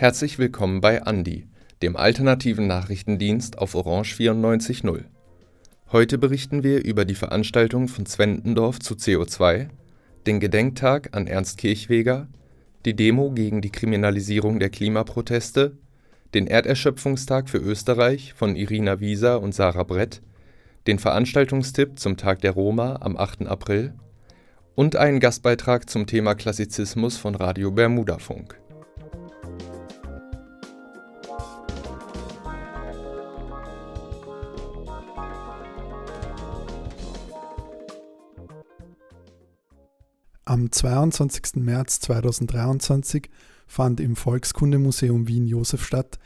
Herzlich willkommen bei Andi, dem alternativen Nachrichtendienst auf Orange 94.0. Heute berichten wir über die Veranstaltung von Zwentendorf zu CO2, den Gedenktag an Ernst Kirchweger, die Demo gegen die Kriminalisierung der Klimaproteste, den Erderschöpfungstag für Österreich von Irina Wieser und Sarah Brett, den Veranstaltungstipp zum Tag der Roma am 8. April und einen Gastbeitrag zum Thema Klassizismus von Radio Bermudafunk. Am 22. März 2023 fand im Volkskundemuseum Wien-Josefstadt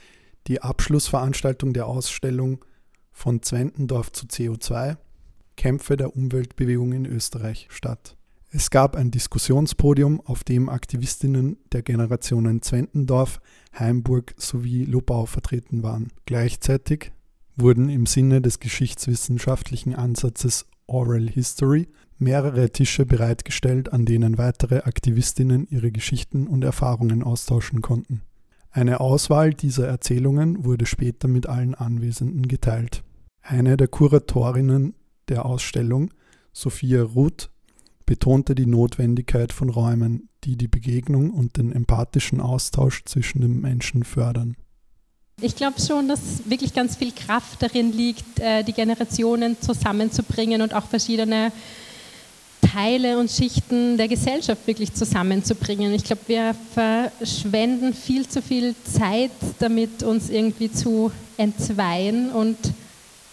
die Abschlussveranstaltung der Ausstellung Von Zwentendorf zu CO2 Kämpfe der Umweltbewegung in Österreich statt. Es gab ein Diskussionspodium, auf dem Aktivistinnen der Generationen Zwentendorf, Heimburg sowie Lobau vertreten waren. Gleichzeitig wurden im Sinne des geschichtswissenschaftlichen Ansatzes Oral History mehrere Tische bereitgestellt, an denen weitere Aktivistinnen ihre Geschichten und Erfahrungen austauschen konnten. Eine Auswahl dieser Erzählungen wurde später mit allen Anwesenden geteilt. Eine der Kuratorinnen der Ausstellung, Sophia Ruth, betonte die Notwendigkeit von Räumen, die die Begegnung und den empathischen Austausch zwischen den Menschen fördern. Ich glaube schon, dass wirklich ganz viel Kraft darin liegt, äh, die Generationen zusammenzubringen und auch verschiedene Teile und Schichten der Gesellschaft wirklich zusammenzubringen. Ich glaube, wir verschwenden viel zu viel Zeit damit, uns irgendwie zu entzweien und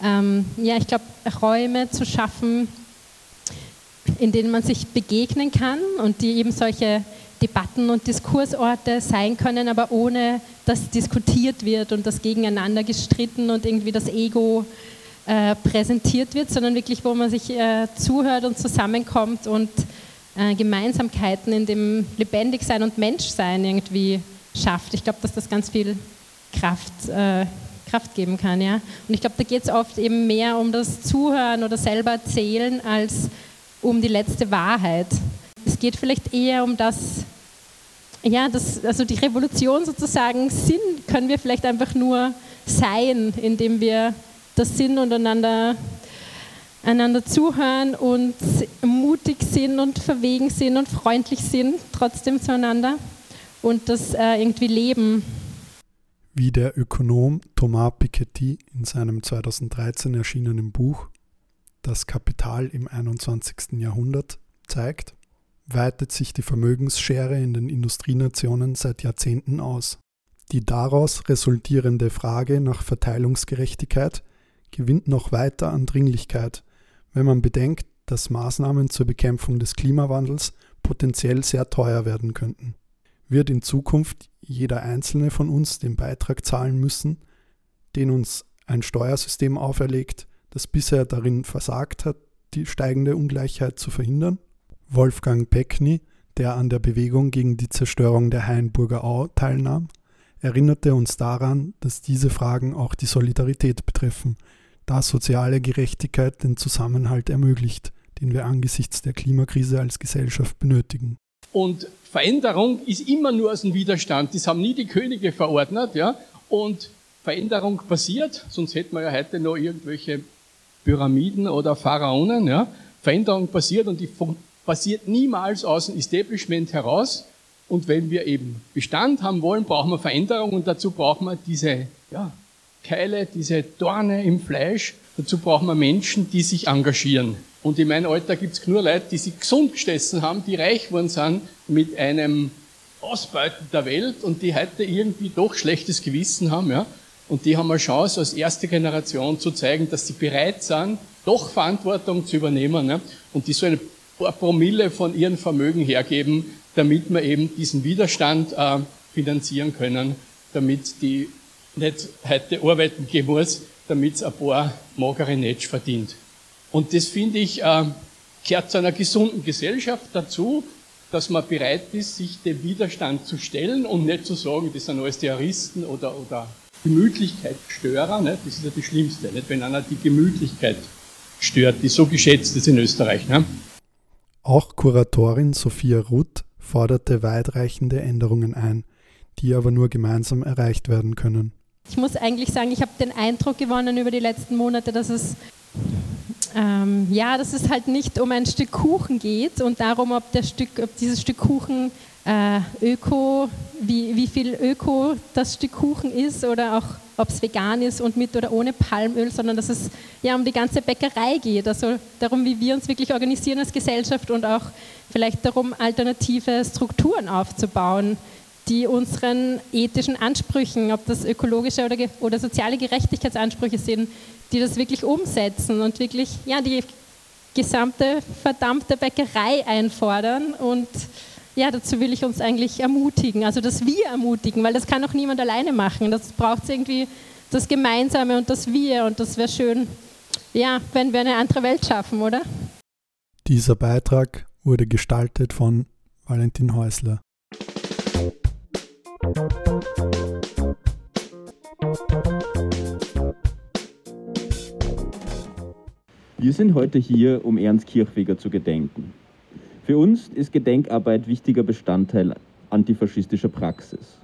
ähm, ja, ich glaube, Räume zu schaffen, in denen man sich begegnen kann und die eben solche Debatten und Diskursorte sein können, aber ohne dass diskutiert wird und das gegeneinander gestritten und irgendwie das Ego präsentiert wird, sondern wirklich, wo man sich äh, zuhört und zusammenkommt und äh, Gemeinsamkeiten in dem Lebendigsein und Menschsein irgendwie schafft. Ich glaube, dass das ganz viel Kraft, äh, Kraft geben kann. Ja? Und ich glaube, da geht es oft eben mehr um das Zuhören oder selber erzählen als um die letzte Wahrheit. Es geht vielleicht eher um das, ja, das, also die Revolution sozusagen, Sinn können wir vielleicht einfach nur sein, indem wir das sind und einander, einander zuhören und mutig sind und verwegen sind und freundlich sind, trotzdem zueinander und das äh, irgendwie leben. Wie der Ökonom Thomas Piketty in seinem 2013 erschienenen Buch Das Kapital im 21. Jahrhundert zeigt, weitet sich die Vermögensschere in den Industrienationen seit Jahrzehnten aus. Die daraus resultierende Frage nach Verteilungsgerechtigkeit gewinnt noch weiter an Dringlichkeit, wenn man bedenkt, dass Maßnahmen zur Bekämpfung des Klimawandels potenziell sehr teuer werden könnten. Wird in Zukunft jeder einzelne von uns den Beitrag zahlen müssen, den uns ein Steuersystem auferlegt, das bisher darin versagt hat, die steigende Ungleichheit zu verhindern? Wolfgang Peckny, der an der Bewegung gegen die Zerstörung der Hainburger Au teilnahm, erinnerte uns daran, dass diese Fragen auch die Solidarität betreffen, da soziale Gerechtigkeit den Zusammenhalt ermöglicht, den wir angesichts der Klimakrise als Gesellschaft benötigen. Und Veränderung ist immer nur aus dem Widerstand. Das haben nie die Könige verordnet, ja. Und Veränderung passiert, sonst hätten wir ja heute noch irgendwelche Pyramiden oder Pharaonen, ja. Veränderung passiert und die passiert niemals aus dem Establishment heraus. Und wenn wir eben Bestand haben wollen, brauchen wir Veränderung und dazu brauchen wir diese, ja, Keile, diese Dorne im Fleisch. Dazu brauchen wir Menschen, die sich engagieren. Und in meinem Alter gibt es nur Leute, die sich gesund gestessen haben, die reich geworden sind mit einem Ausbeuten der Welt und die heute irgendwie doch schlechtes Gewissen haben. Ja? Und die haben eine Chance, als erste Generation zu zeigen, dass sie bereit sind, doch Verantwortung zu übernehmen. Ja? Und die so ein paar Promille von ihrem Vermögen hergeben, damit wir eben diesen Widerstand äh, finanzieren können, damit die nicht heute arbeiten gehen muss, damit es ein paar magere Netsch verdient. Und das finde ich, äh, gehört zu einer gesunden Gesellschaft dazu, dass man bereit ist, sich dem Widerstand zu stellen und nicht zu sagen, das sind alles Terroristen oder, oder Gemütlichkeitsstörer. Ne? Das ist ja das Schlimmste, nicht? wenn einer die Gemütlichkeit stört, die so geschätzt ist in Österreich. Ne? Auch Kuratorin Sophia Ruth forderte weitreichende Änderungen ein, die aber nur gemeinsam erreicht werden können. Ich muss eigentlich sagen, ich habe den Eindruck gewonnen über die letzten Monate, dass es ähm, ja, dass es halt nicht um ein Stück Kuchen geht und darum, ob, der Stück, ob dieses Stück Kuchen äh, öko, wie, wie viel öko das Stück Kuchen ist oder auch ob es vegan ist und mit oder ohne Palmöl, sondern dass es ja um die ganze Bäckerei geht, also darum, wie wir uns wirklich organisieren als Gesellschaft und auch vielleicht darum, alternative Strukturen aufzubauen, die unseren ethischen Ansprüchen, ob das ökologische oder, oder soziale Gerechtigkeitsansprüche sind, die das wirklich umsetzen und wirklich ja, die gesamte verdammte Bäckerei einfordern. Und ja, dazu will ich uns eigentlich ermutigen, also dass wir ermutigen, weil das kann auch niemand alleine machen. Das braucht irgendwie das Gemeinsame und das Wir und das wäre schön, ja, wenn wir eine andere Welt schaffen, oder? Dieser Beitrag wurde gestaltet von Valentin Häusler. Wir sind heute hier, um Ernst Kirchweger zu gedenken. Für uns ist Gedenkarbeit wichtiger Bestandteil antifaschistischer Praxis.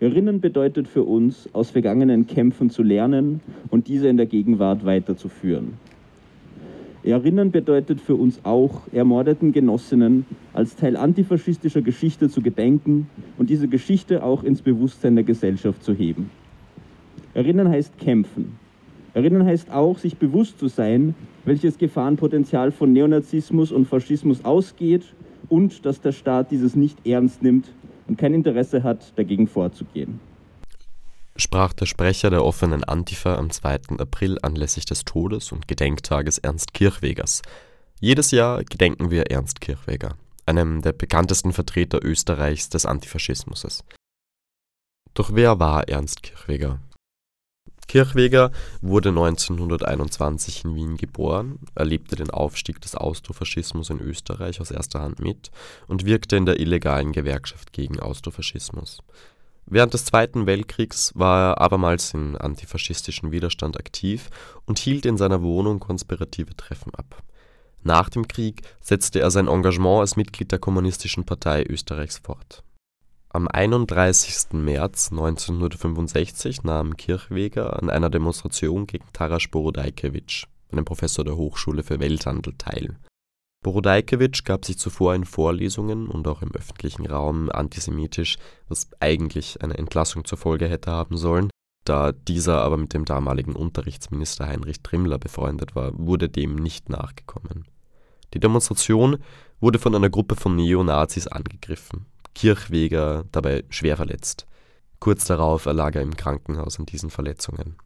Erinnern bedeutet für uns, aus vergangenen Kämpfen zu lernen und diese in der Gegenwart weiterzuführen. Erinnern bedeutet für uns auch, ermordeten Genossinnen als Teil antifaschistischer Geschichte zu gedenken und diese Geschichte auch ins Bewusstsein der Gesellschaft zu heben. Erinnern heißt kämpfen. Erinnern heißt auch, sich bewusst zu sein, welches Gefahrenpotenzial von Neonazismus und Faschismus ausgeht und dass der Staat dieses nicht ernst nimmt und kein Interesse hat, dagegen vorzugehen sprach der Sprecher der offenen Antifa am 2. April anlässlich des Todes und Gedenktages Ernst Kirchwegers. Jedes Jahr gedenken wir Ernst Kirchweger, einem der bekanntesten Vertreter Österreichs des Antifaschismus. Doch wer war Ernst Kirchweger? Kirchweger wurde 1921 in Wien geboren, erlebte den Aufstieg des Austrofaschismus in Österreich aus erster Hand mit und wirkte in der illegalen Gewerkschaft gegen Austrofaschismus. Während des Zweiten Weltkriegs war er abermals im antifaschistischen Widerstand aktiv und hielt in seiner Wohnung konspirative Treffen ab. Nach dem Krieg setzte er sein Engagement als Mitglied der Kommunistischen Partei Österreichs fort. Am 31. März 1965 nahm Kirchweger an einer Demonstration gegen Taras Borodajkewitsch, einem Professor der Hochschule für Welthandel, teil Borodajkewitsch gab sich zuvor in Vorlesungen und auch im öffentlichen Raum antisemitisch, was eigentlich eine Entlassung zur Folge hätte haben sollen. Da dieser aber mit dem damaligen Unterrichtsminister Heinrich Trimmler befreundet war, wurde dem nicht nachgekommen. Die Demonstration wurde von einer Gruppe von Neonazis angegriffen, Kirchweger dabei schwer verletzt. Kurz darauf erlag er im Krankenhaus an diesen Verletzungen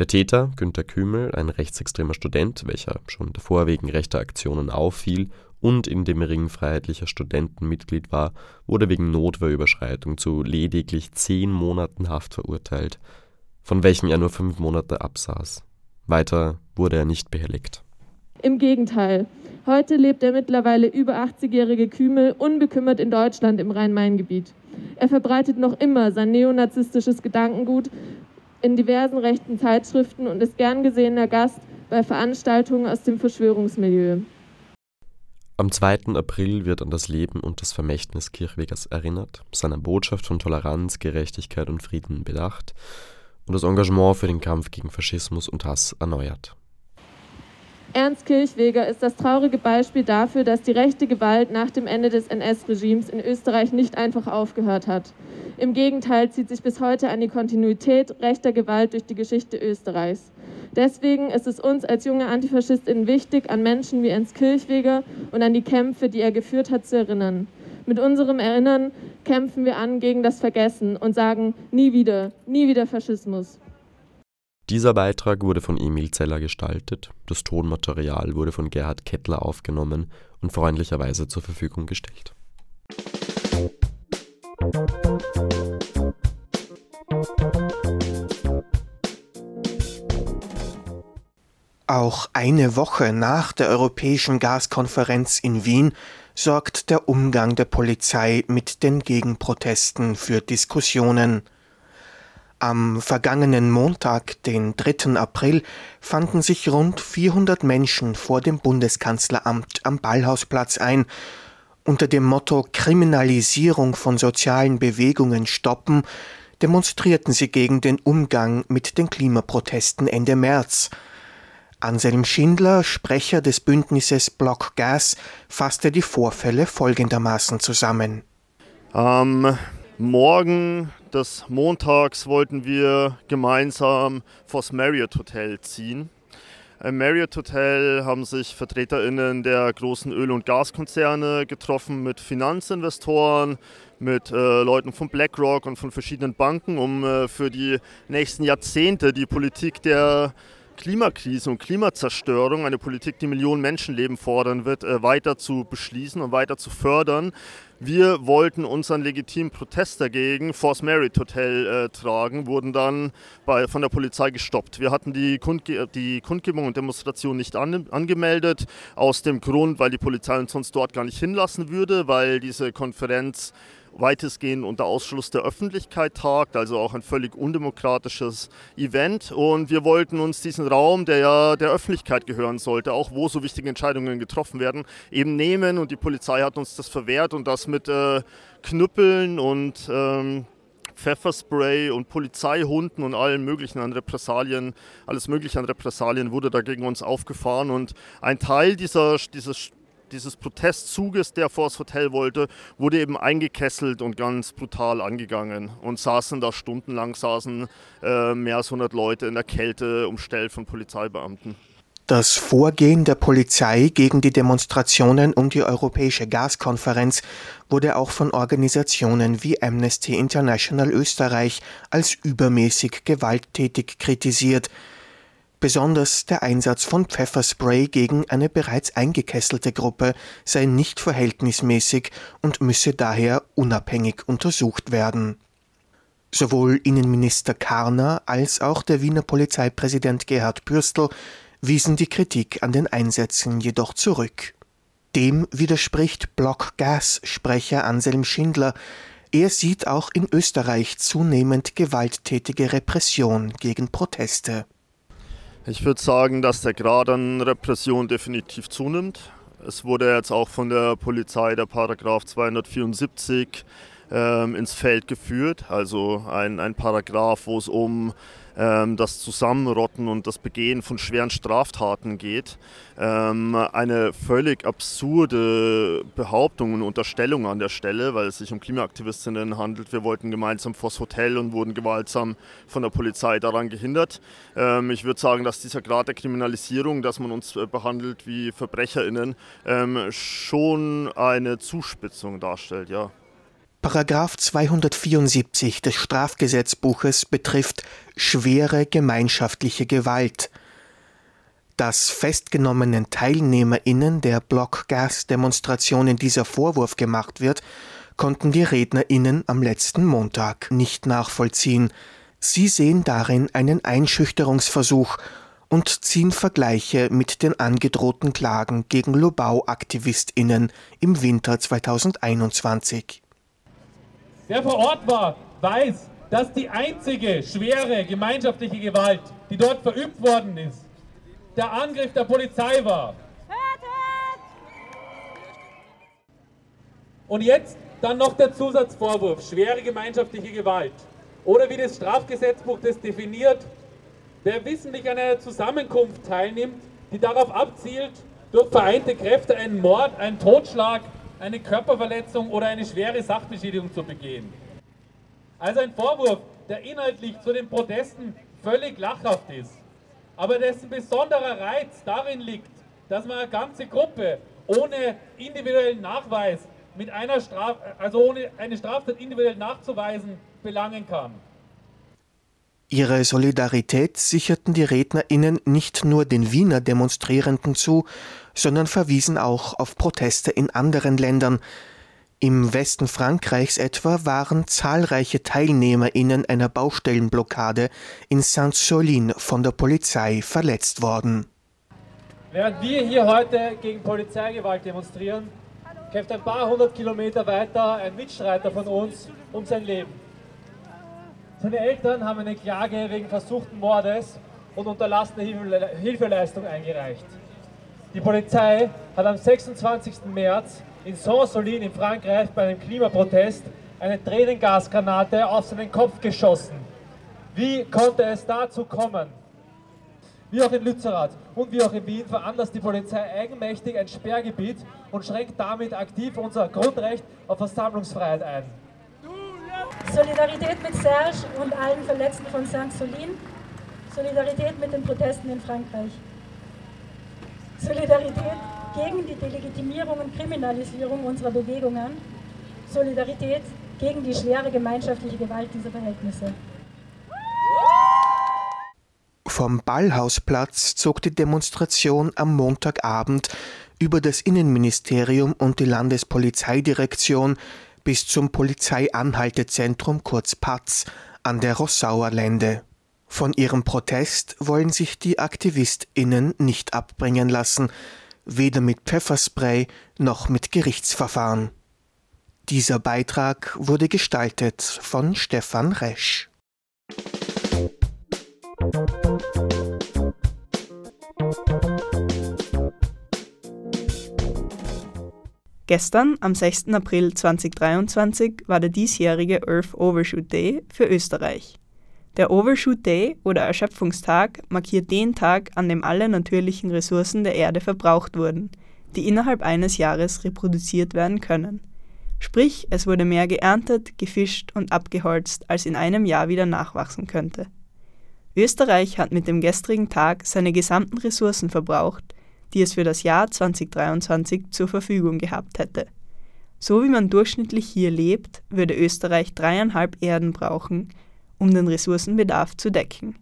der Täter, Günter Kümel, ein rechtsextremer Student, welcher schon davor wegen rechter Aktionen auffiel und in dem Ring Freiheitlicher Studenten Mitglied war, wurde wegen Notwehrüberschreitung zu lediglich zehn Monaten Haft verurteilt, von welchen er nur fünf Monate absaß. Weiter wurde er nicht behelligt. Im Gegenteil. Heute lebt der mittlerweile über 80-jährige Kümel unbekümmert in Deutschland im Rhein-Main-Gebiet. Er verbreitet noch immer sein neonazistisches Gedankengut in diversen rechten Zeitschriften und ist gern gesehener Gast bei Veranstaltungen aus dem Verschwörungsmilieu. Am 2. April wird an das Leben und das Vermächtnis Kirchwegers erinnert, seine Botschaft von Toleranz, Gerechtigkeit und Frieden bedacht und das Engagement für den Kampf gegen Faschismus und Hass erneuert. Ernst Kirchweger ist das traurige Beispiel dafür, dass die rechte Gewalt nach dem Ende des NS-Regimes in Österreich nicht einfach aufgehört hat. Im Gegenteil zieht sich bis heute eine Kontinuität rechter Gewalt durch die Geschichte Österreichs. Deswegen ist es uns als junge Antifaschistinnen wichtig, an Menschen wie Ernst Kirchweger und an die Kämpfe, die er geführt hat, zu erinnern. Mit unserem Erinnern kämpfen wir an gegen das Vergessen und sagen nie wieder, nie wieder Faschismus. Dieser Beitrag wurde von Emil Zeller gestaltet, das Tonmaterial wurde von Gerhard Kettler aufgenommen und freundlicherweise zur Verfügung gestellt. Auch eine Woche nach der Europäischen Gaskonferenz in Wien sorgt der Umgang der Polizei mit den Gegenprotesten für Diskussionen. Am vergangenen Montag, den 3. April, fanden sich rund 400 Menschen vor dem Bundeskanzleramt am Ballhausplatz ein Unter dem Motto Kriminalisierung von sozialen Bewegungen stoppen demonstrierten sie gegen den Umgang mit den Klimaprotesten Ende März. Anselm Schindler, Sprecher des Bündnisses Block Gas, fasste die Vorfälle folgendermaßen zusammen. Am Morgen des Montags wollten wir gemeinsam vors Marriott Hotel ziehen. Im Marriott Hotel haben sich VertreterInnen der großen Öl- und Gaskonzerne getroffen mit Finanzinvestoren, mit äh, Leuten von BlackRock und von verschiedenen Banken, um äh, für die nächsten Jahrzehnte die Politik der Klimakrise und Klimazerstörung, eine Politik, die Millionen Menschenleben fordern wird, äh, weiter zu beschließen und weiter zu fördern. Wir wollten unseren legitimen Protest dagegen vors Merit Hotel äh, tragen, wurden dann bei, von der Polizei gestoppt. Wir hatten die, Kundge die Kundgebung und Demonstration nicht an angemeldet, aus dem Grund, weil die Polizei uns sonst dort gar nicht hinlassen würde, weil diese Konferenz weitestgehend unter Ausschluss der Öffentlichkeit tagt, also auch ein völlig undemokratisches Event. Und wir wollten uns diesen Raum, der ja der Öffentlichkeit gehören sollte, auch wo so wichtige Entscheidungen getroffen werden, eben nehmen. Und die Polizei hat uns das verwehrt und das mit äh, Knüppeln und ähm, Pfefferspray und Polizeihunden und allen möglichen an Repressalien, alles mögliche an Repressalien wurde da gegen uns aufgefahren und ein Teil dieser, dieses dieses Protestzuges, der vor das Hotel wollte, wurde eben eingekesselt und ganz brutal angegangen und saßen da stundenlang, saßen äh, mehr als 100 Leute in der Kälte umstellt von Polizeibeamten. Das Vorgehen der Polizei gegen die Demonstrationen um die Europäische Gaskonferenz wurde auch von Organisationen wie Amnesty International Österreich als übermäßig gewalttätig kritisiert. Besonders der Einsatz von Pfefferspray gegen eine bereits eingekesselte Gruppe sei nicht verhältnismäßig und müsse daher unabhängig untersucht werden. Sowohl Innenminister Karner als auch der Wiener Polizeipräsident Gerhard Bürstl wiesen die Kritik an den Einsätzen jedoch zurück. Dem widerspricht Block Gas Sprecher Anselm Schindler. Er sieht auch in Österreich zunehmend gewalttätige Repression gegen Proteste. Ich würde sagen, dass der Grad an Repression definitiv zunimmt. Es wurde jetzt auch von der Polizei der Paragraph 274 ähm, ins Feld geführt, also ein, ein Paragraph, wo es um das Zusammenrotten und das Begehen von schweren Straftaten geht. Ähm, eine völlig absurde Behauptung und Unterstellung an der Stelle, weil es sich um Klimaaktivistinnen handelt. Wir wollten gemeinsam vors Hotel und wurden gewaltsam von der Polizei daran gehindert. Ähm, ich würde sagen, dass dieser Grad der Kriminalisierung, dass man uns äh, behandelt wie VerbrecherInnen, ähm, schon eine Zuspitzung darstellt, ja. Paragraph 274 des Strafgesetzbuches betrifft schwere gemeinschaftliche Gewalt. Dass festgenommenen TeilnehmerInnen der Blockgas-Demonstrationen dieser Vorwurf gemacht wird, konnten die RednerInnen am letzten Montag nicht nachvollziehen. Sie sehen darin einen Einschüchterungsversuch und ziehen Vergleiche mit den angedrohten Klagen gegen Lobau-AktivistInnen im Winter 2021. Wer vor Ort war, weiß, dass die einzige schwere gemeinschaftliche Gewalt, die dort verübt worden ist, der Angriff der Polizei war. Und jetzt dann noch der Zusatzvorwurf, schwere gemeinschaftliche Gewalt. Oder wie das Strafgesetzbuch das definiert, wer wissentlich an einer Zusammenkunft teilnimmt, die darauf abzielt, durch vereinte Kräfte einen Mord, einen Totschlag, eine Körperverletzung oder eine schwere Sachbeschädigung zu begehen. Also ein Vorwurf, der inhaltlich zu den Protesten völlig lachhaft ist, aber dessen besonderer Reiz darin liegt, dass man eine ganze Gruppe ohne individuellen Nachweis mit einer Straf also ohne eine Straftat individuell nachzuweisen, belangen kann. Ihre Solidarität sicherten die RednerInnen nicht nur den Wiener Demonstrierenden zu, sondern verwiesen auch auf Proteste in anderen Ländern. Im Westen Frankreichs etwa waren zahlreiche TeilnehmerInnen einer Baustellenblockade in Saint-Solin von der Polizei verletzt worden. Während wir hier heute gegen Polizeigewalt demonstrieren, kämpft ein paar hundert Kilometer weiter ein Mitstreiter von uns um sein Leben. Seine Eltern haben eine Klage wegen versuchten Mordes und unterlassene Hilfeleistung eingereicht. Die Polizei hat am 26. März in Saint-Solin in Frankreich bei einem Klimaprotest eine Tränengasgranate auf seinen Kopf geschossen. Wie konnte es dazu kommen? Wie auch in Lützerath und wie auch in Wien veranlasst die Polizei eigenmächtig ein Sperrgebiet und schränkt damit aktiv unser Grundrecht auf Versammlungsfreiheit ein. Solidarität mit Serge und allen Verletzten von Saint-Solin. Solidarität mit den Protesten in Frankreich. Solidarität gegen die Delegitimierung und Kriminalisierung unserer Bewegungen. Solidarität gegen die schwere gemeinschaftliche Gewalt dieser Verhältnisse. Vom Ballhausplatz zog die Demonstration am Montagabend über das Innenministerium und die Landespolizeidirektion bis zum Polizeianhaltezentrum kurz Patz an der Rossauer Lände. Von ihrem Protest wollen sich die AktivistInnen nicht abbringen lassen, weder mit Pfefferspray noch mit Gerichtsverfahren. Dieser Beitrag wurde gestaltet von Stefan Resch. Gestern, am 6. April 2023, war der diesjährige Earth Overshoot Day für Österreich. Der Overshoot Day oder Erschöpfungstag markiert den Tag, an dem alle natürlichen Ressourcen der Erde verbraucht wurden, die innerhalb eines Jahres reproduziert werden können. Sprich, es wurde mehr geerntet, gefischt und abgeholzt, als in einem Jahr wieder nachwachsen könnte. Österreich hat mit dem gestrigen Tag seine gesamten Ressourcen verbraucht, die es für das Jahr 2023 zur Verfügung gehabt hätte. So wie man durchschnittlich hier lebt, würde Österreich dreieinhalb Erden brauchen, um den Ressourcenbedarf zu decken.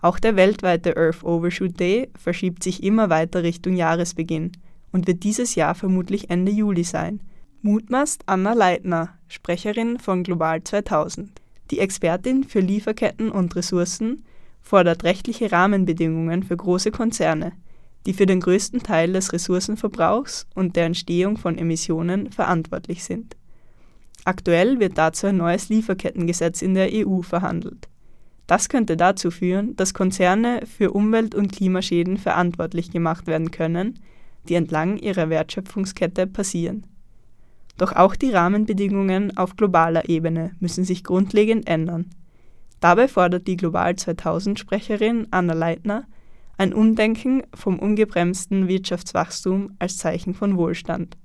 Auch der weltweite Earth Overshoot Day verschiebt sich immer weiter Richtung Jahresbeginn und wird dieses Jahr vermutlich Ende Juli sein. Mutmaßt Anna Leitner, Sprecherin von Global 2000. Die Expertin für Lieferketten und Ressourcen fordert rechtliche Rahmenbedingungen für große Konzerne, die für den größten Teil des Ressourcenverbrauchs und der Entstehung von Emissionen verantwortlich sind. Aktuell wird dazu ein neues Lieferkettengesetz in der EU verhandelt. Das könnte dazu führen, dass Konzerne für Umwelt- und Klimaschäden verantwortlich gemacht werden können, die entlang ihrer Wertschöpfungskette passieren. Doch auch die Rahmenbedingungen auf globaler Ebene müssen sich grundlegend ändern. Dabei fordert die Global 2000 Sprecherin Anna Leitner ein Umdenken vom ungebremsten Wirtschaftswachstum als Zeichen von Wohlstand.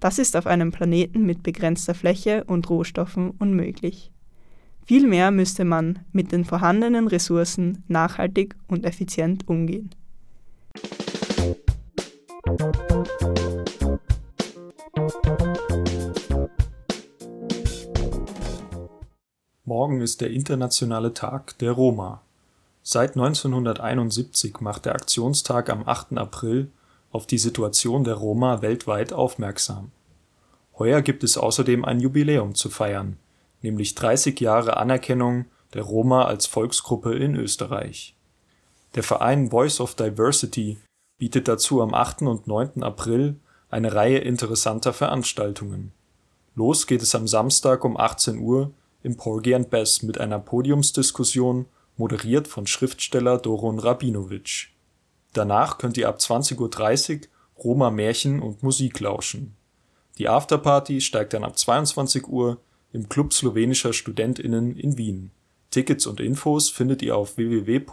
Das ist auf einem Planeten mit begrenzter Fläche und Rohstoffen unmöglich. Vielmehr müsste man mit den vorhandenen Ressourcen nachhaltig und effizient umgehen. Morgen ist der internationale Tag der Roma. Seit 1971 macht der Aktionstag am 8. April auf die Situation der Roma weltweit aufmerksam. Heuer gibt es außerdem ein Jubiläum zu feiern, nämlich 30 Jahre Anerkennung der Roma als Volksgruppe in Österreich. Der Verein Voice of Diversity bietet dazu am 8. und 9. April eine Reihe interessanter Veranstaltungen. Los geht es am Samstag um 18 Uhr im Porgy and Bess mit einer Podiumsdiskussion moderiert von Schriftsteller Doron Rabinowitsch. Danach könnt ihr ab 20:30 Uhr Roma-Märchen und Musik lauschen. Die Afterparty steigt dann ab 22 Uhr im Club slowenischer StudentInnen in Wien. Tickets und Infos findet ihr auf www.porgy.at.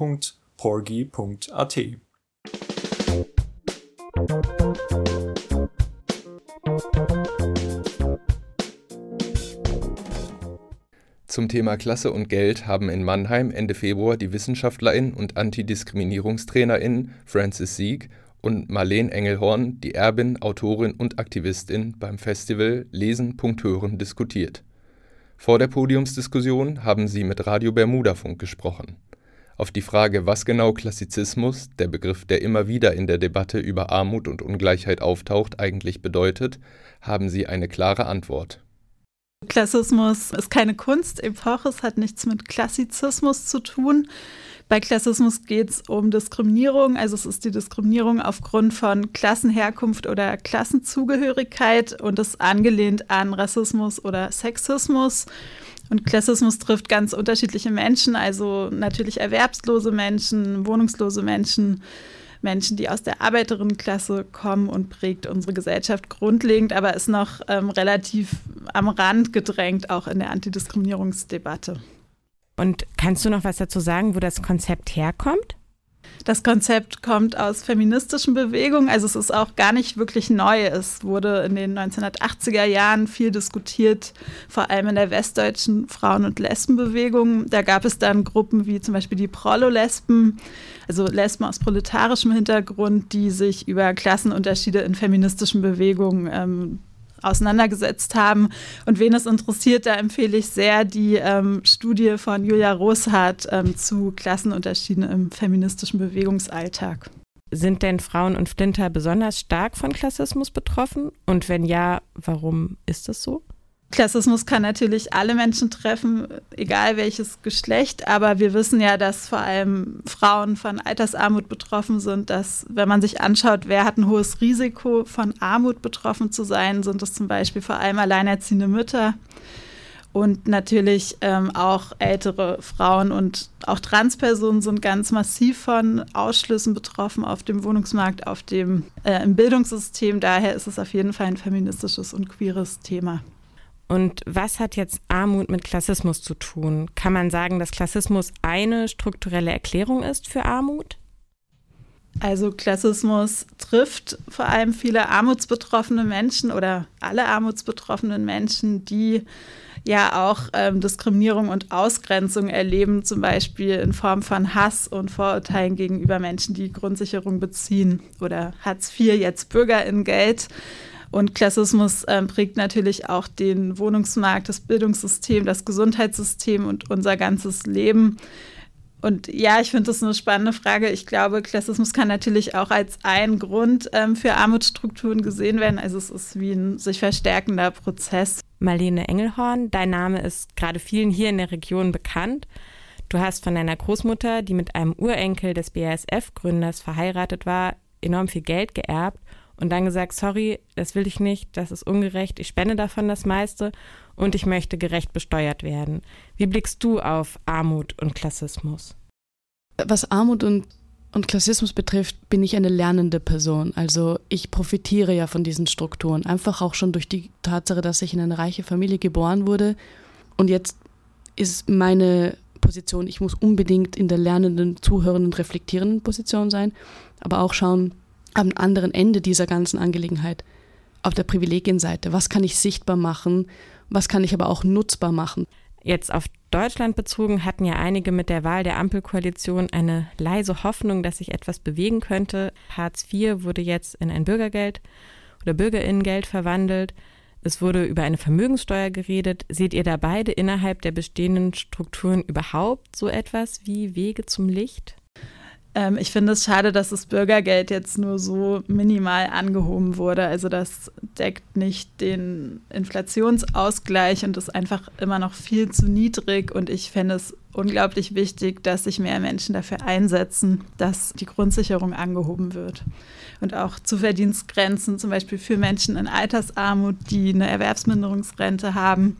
Zum Thema Klasse und Geld haben in Mannheim Ende Februar die Wissenschaftlerin und Antidiskriminierungstrainerin Frances Sieg und Marleen Engelhorn, die Erbin, Autorin und Aktivistin, beim Festival Lesen. Hören diskutiert. Vor der Podiumsdiskussion haben sie mit Radio Bermudafunk gesprochen. Auf die Frage, was genau Klassizismus, der Begriff, der immer wieder in der Debatte über Armut und Ungleichheit auftaucht, eigentlich bedeutet, haben sie eine klare Antwort. Klassismus ist keine Kunstepoche, es hat nichts mit Klassizismus zu tun. Bei Klassismus geht es um Diskriminierung, also es ist die Diskriminierung aufgrund von Klassenherkunft oder Klassenzugehörigkeit und ist angelehnt an Rassismus oder Sexismus. Und Klassismus trifft ganz unterschiedliche Menschen, also natürlich erwerbslose Menschen, wohnungslose Menschen, Menschen, die aus der Arbeiterinnenklasse kommen und prägt unsere Gesellschaft grundlegend, aber ist noch ähm, relativ am Rand gedrängt, auch in der Antidiskriminierungsdebatte. Und kannst du noch was dazu sagen, wo das Konzept herkommt? Das Konzept kommt aus feministischen Bewegungen, also es ist auch gar nicht wirklich neu. Es wurde in den 1980er Jahren viel diskutiert, vor allem in der westdeutschen Frauen- und Lesbenbewegung. Da gab es dann Gruppen wie zum Beispiel die Prollo-Lesben, also Lesben aus proletarischem Hintergrund, die sich über Klassenunterschiede in feministischen Bewegungen ähm, auseinandergesetzt haben. Und wen es interessiert, da empfehle ich sehr die ähm, Studie von Julia Roshardt ähm, zu Klassenunterschieden im feministischen Bewegungsalltag. Sind denn Frauen und Flinter besonders stark von Klassismus betroffen? Und wenn ja, warum ist das so? Klassismus kann natürlich alle Menschen treffen, egal welches Geschlecht, aber wir wissen ja, dass vor allem Frauen von Altersarmut betroffen sind, dass wenn man sich anschaut, wer hat ein hohes Risiko von Armut betroffen zu sein, sind es zum Beispiel vor allem alleinerziehende Mütter und natürlich ähm, auch ältere Frauen und auch Transpersonen sind ganz massiv von Ausschlüssen betroffen auf dem Wohnungsmarkt, auf dem äh, im Bildungssystem. Daher ist es auf jeden Fall ein feministisches und queeres Thema. Und was hat jetzt Armut mit Klassismus zu tun? Kann man sagen, dass Klassismus eine strukturelle Erklärung ist für Armut? Also Klassismus trifft vor allem viele armutsbetroffene Menschen oder alle armutsbetroffenen Menschen, die ja auch ähm, Diskriminierung und Ausgrenzung erleben, zum Beispiel in Form von Hass und Vorurteilen gegenüber Menschen, die Grundsicherung beziehen oder Hartz IV, jetzt Bürgerinnengeld. Und Klassismus ähm, prägt natürlich auch den Wohnungsmarkt, das Bildungssystem, das Gesundheitssystem und unser ganzes Leben. Und ja, ich finde das eine spannende Frage. Ich glaube, Klassismus kann natürlich auch als ein Grund ähm, für Armutsstrukturen gesehen werden. Also es ist wie ein sich verstärkender Prozess. Marlene Engelhorn, dein Name ist gerade vielen hier in der Region bekannt. Du hast von deiner Großmutter, die mit einem Urenkel des BASF-Gründers verheiratet war, enorm viel Geld geerbt und dann gesagt, sorry, das will ich nicht, das ist ungerecht, ich spende davon das meiste und ich möchte gerecht besteuert werden. Wie blickst du auf Armut und Klassismus? Was Armut und, und Klassismus betrifft, bin ich eine lernende Person. Also ich profitiere ja von diesen Strukturen, einfach auch schon durch die Tatsache, dass ich in eine reiche Familie geboren wurde und jetzt ist meine Position, ich muss unbedingt in der lernenden, zuhörenden, reflektierenden Position sein, aber auch schauen, am anderen Ende dieser ganzen Angelegenheit, auf der Privilegienseite, was kann ich sichtbar machen, was kann ich aber auch nutzbar machen. Jetzt auf Deutschland bezogen hatten ja einige mit der Wahl der Ampelkoalition eine leise Hoffnung, dass sich etwas bewegen könnte. Hartz IV wurde jetzt in ein Bürgergeld oder Bürgerinnengeld verwandelt. Es wurde über eine Vermögenssteuer geredet. Seht ihr da beide innerhalb der bestehenden Strukturen überhaupt so etwas wie Wege zum Licht? Ähm, ich finde es schade, dass das Bürgergeld jetzt nur so minimal angehoben wurde. Also das deckt nicht den Inflationsausgleich und ist einfach immer noch viel zu niedrig. Und ich fände es unglaublich wichtig, dass sich mehr Menschen dafür einsetzen, dass die Grundsicherung angehoben wird. Und auch Zuverdienstgrenzen, zum Beispiel für Menschen in Altersarmut, die eine Erwerbsminderungsrente haben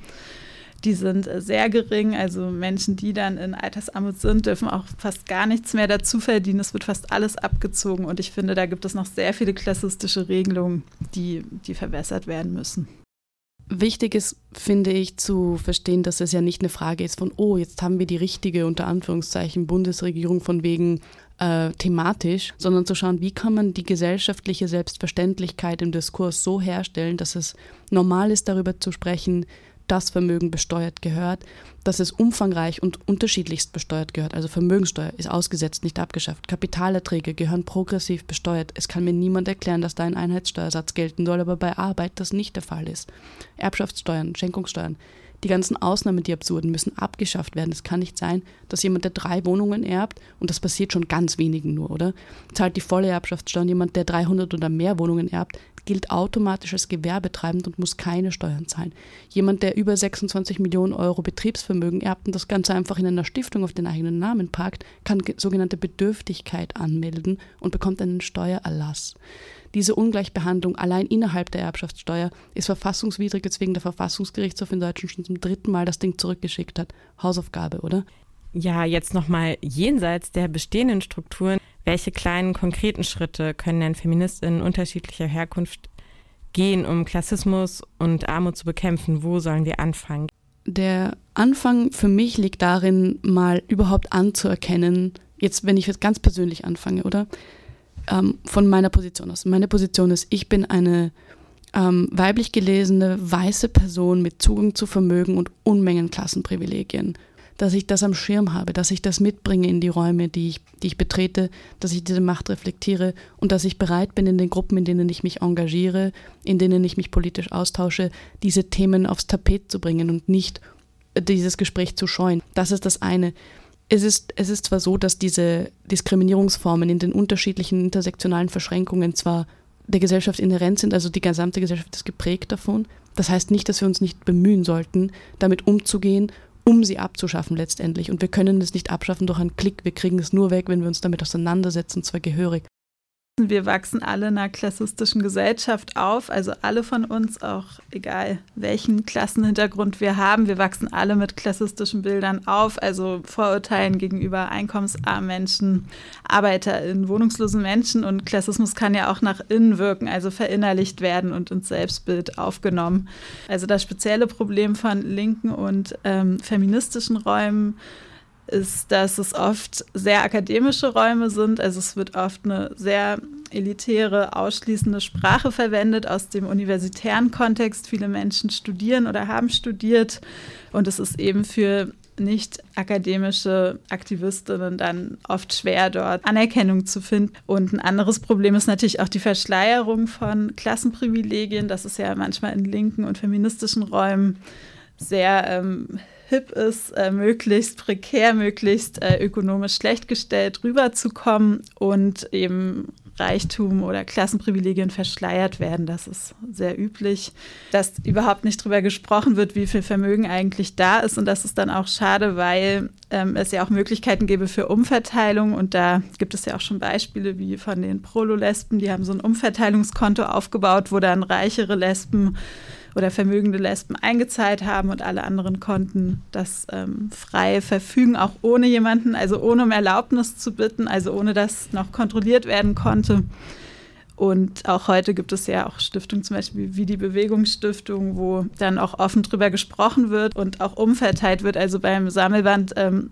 die sind äh, sehr gering. Also Menschen, die dann in Altersarmut sind, dürfen auch fast gar nichts mehr dazu verdienen. Es wird fast alles abgezogen. Und ich finde, da gibt es noch sehr viele klassistische Regelungen, die, die verbessert werden müssen. Wichtig ist, finde ich, zu verstehen, dass es ja nicht eine Frage ist von, oh, jetzt haben wir die richtige, unter Anführungszeichen, Bundesregierung von wegen äh, thematisch, sondern zu schauen, wie kann man die gesellschaftliche Selbstverständlichkeit im Diskurs so herstellen, dass es normal ist, darüber zu sprechen, das Vermögen besteuert gehört, dass es umfangreich und unterschiedlichst besteuert gehört. Also Vermögenssteuer ist ausgesetzt, nicht abgeschafft. Kapitalerträge gehören progressiv besteuert. Es kann mir niemand erklären, dass da ein Einheitssteuersatz gelten soll, aber bei Arbeit das nicht der Fall ist. Erbschaftssteuern, Schenkungssteuern. Die ganzen Ausnahmen, die absurden, müssen abgeschafft werden. Es kann nicht sein, dass jemand, der drei Wohnungen erbt, und das passiert schon ganz wenigen nur, oder? Zahlt die volle Erbschaftssteuer. Und jemand, der 300 oder mehr Wohnungen erbt, gilt automatisch als gewerbetreibend und muss keine Steuern zahlen. Jemand, der über 26 Millionen Euro Betriebsvermögen erbt und das Ganze einfach in einer Stiftung auf den eigenen Namen parkt, kann sogenannte Bedürftigkeit anmelden und bekommt einen Steuererlass. Diese Ungleichbehandlung allein innerhalb der Erbschaftssteuer ist verfassungswidrig, weswegen der Verfassungsgerichtshof in Deutschland schon zum dritten Mal das Ding zurückgeschickt hat. Hausaufgabe, oder? Ja, jetzt nochmal jenseits der bestehenden Strukturen welche kleinen konkreten Schritte können denn Feministinnen unterschiedlicher Herkunft gehen, um Klassismus und Armut zu bekämpfen? Wo sollen wir anfangen? Der Anfang für mich liegt darin, mal überhaupt anzuerkennen, jetzt wenn ich jetzt ganz persönlich anfange, oder? Ähm, von meiner Position aus. Meine Position ist, ich bin eine ähm, weiblich gelesene, weiße Person mit Zugang zu Vermögen und Unmengen Klassenprivilegien dass ich das am Schirm habe, dass ich das mitbringe in die Räume, die ich, die ich betrete, dass ich diese Macht reflektiere und dass ich bereit bin, in den Gruppen, in denen ich mich engagiere, in denen ich mich politisch austausche, diese Themen aufs Tapet zu bringen und nicht dieses Gespräch zu scheuen. Das ist das eine. Es ist, es ist zwar so, dass diese Diskriminierungsformen in den unterschiedlichen intersektionalen Verschränkungen zwar der Gesellschaft inhärent sind, also die gesamte Gesellschaft ist geprägt davon. Das heißt nicht, dass wir uns nicht bemühen sollten, damit umzugehen um sie abzuschaffen letztendlich. Und wir können es nicht abschaffen durch einen Klick. Wir kriegen es nur weg, wenn wir uns damit auseinandersetzen, zwar gehörig. Wir wachsen alle in einer klassistischen Gesellschaft auf, also alle von uns, auch egal welchen Klassenhintergrund wir haben. Wir wachsen alle mit klassistischen Bildern auf, also Vorurteilen gegenüber einkommensarmen Menschen, ArbeiterInnen, wohnungslosen Menschen. Und Klassismus kann ja auch nach innen wirken, also verinnerlicht werden und ins Selbstbild aufgenommen. Also das spezielle Problem von linken und ähm, feministischen Räumen ist, dass es oft sehr akademische Räume sind. Also es wird oft eine sehr elitäre, ausschließende Sprache verwendet aus dem universitären Kontext. Viele Menschen studieren oder haben studiert und es ist eben für nicht akademische Aktivistinnen dann oft schwer, dort Anerkennung zu finden. Und ein anderes Problem ist natürlich auch die Verschleierung von Klassenprivilegien. Das ist ja manchmal in linken und feministischen Räumen sehr ähm, hip ist, äh, möglichst prekär, möglichst äh, ökonomisch schlecht gestellt rüberzukommen und eben Reichtum oder Klassenprivilegien verschleiert werden. Das ist sehr üblich, dass überhaupt nicht darüber gesprochen wird, wie viel Vermögen eigentlich da ist. Und das ist dann auch schade, weil ähm, es ja auch Möglichkeiten gäbe für Umverteilung. Und da gibt es ja auch schon Beispiele wie von den Prolo-Lesben. Die haben so ein Umverteilungskonto aufgebaut, wo dann reichere Lesben oder vermögende Lesben eingezahlt haben und alle anderen konnten das ähm, frei verfügen, auch ohne jemanden, also ohne um Erlaubnis zu bitten, also ohne dass noch kontrolliert werden konnte. Und auch heute gibt es ja auch Stiftungen, zum Beispiel wie die Bewegungsstiftung, wo dann auch offen drüber gesprochen wird und auch umverteilt wird. Also beim Sammelband ähm,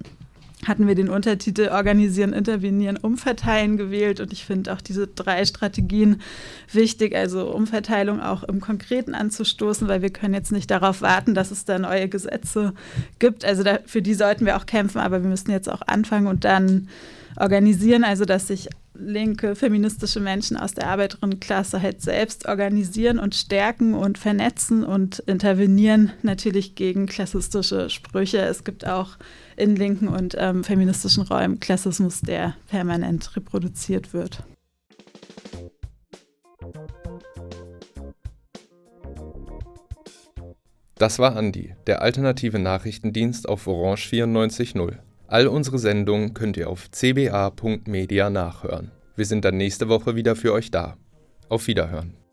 hatten wir den Untertitel Organisieren, Intervenieren, Umverteilen gewählt. Und ich finde auch diese drei Strategien wichtig, also Umverteilung auch im Konkreten anzustoßen, weil wir können jetzt nicht darauf warten, dass es da neue Gesetze gibt. Also da, für die sollten wir auch kämpfen, aber wir müssen jetzt auch anfangen und dann organisieren, also dass sich linke feministische Menschen aus der Arbeiterinnenklasse halt selbst organisieren und stärken und vernetzen und intervenieren natürlich gegen klassistische Sprüche. Es gibt auch in linken und ähm, feministischen Räumen Klassismus, der permanent reproduziert wird. Das war Andi, der alternative Nachrichtendienst auf Orange 94.0. All unsere Sendungen könnt ihr auf cba.media nachhören. Wir sind dann nächste Woche wieder für euch da. Auf Wiederhören.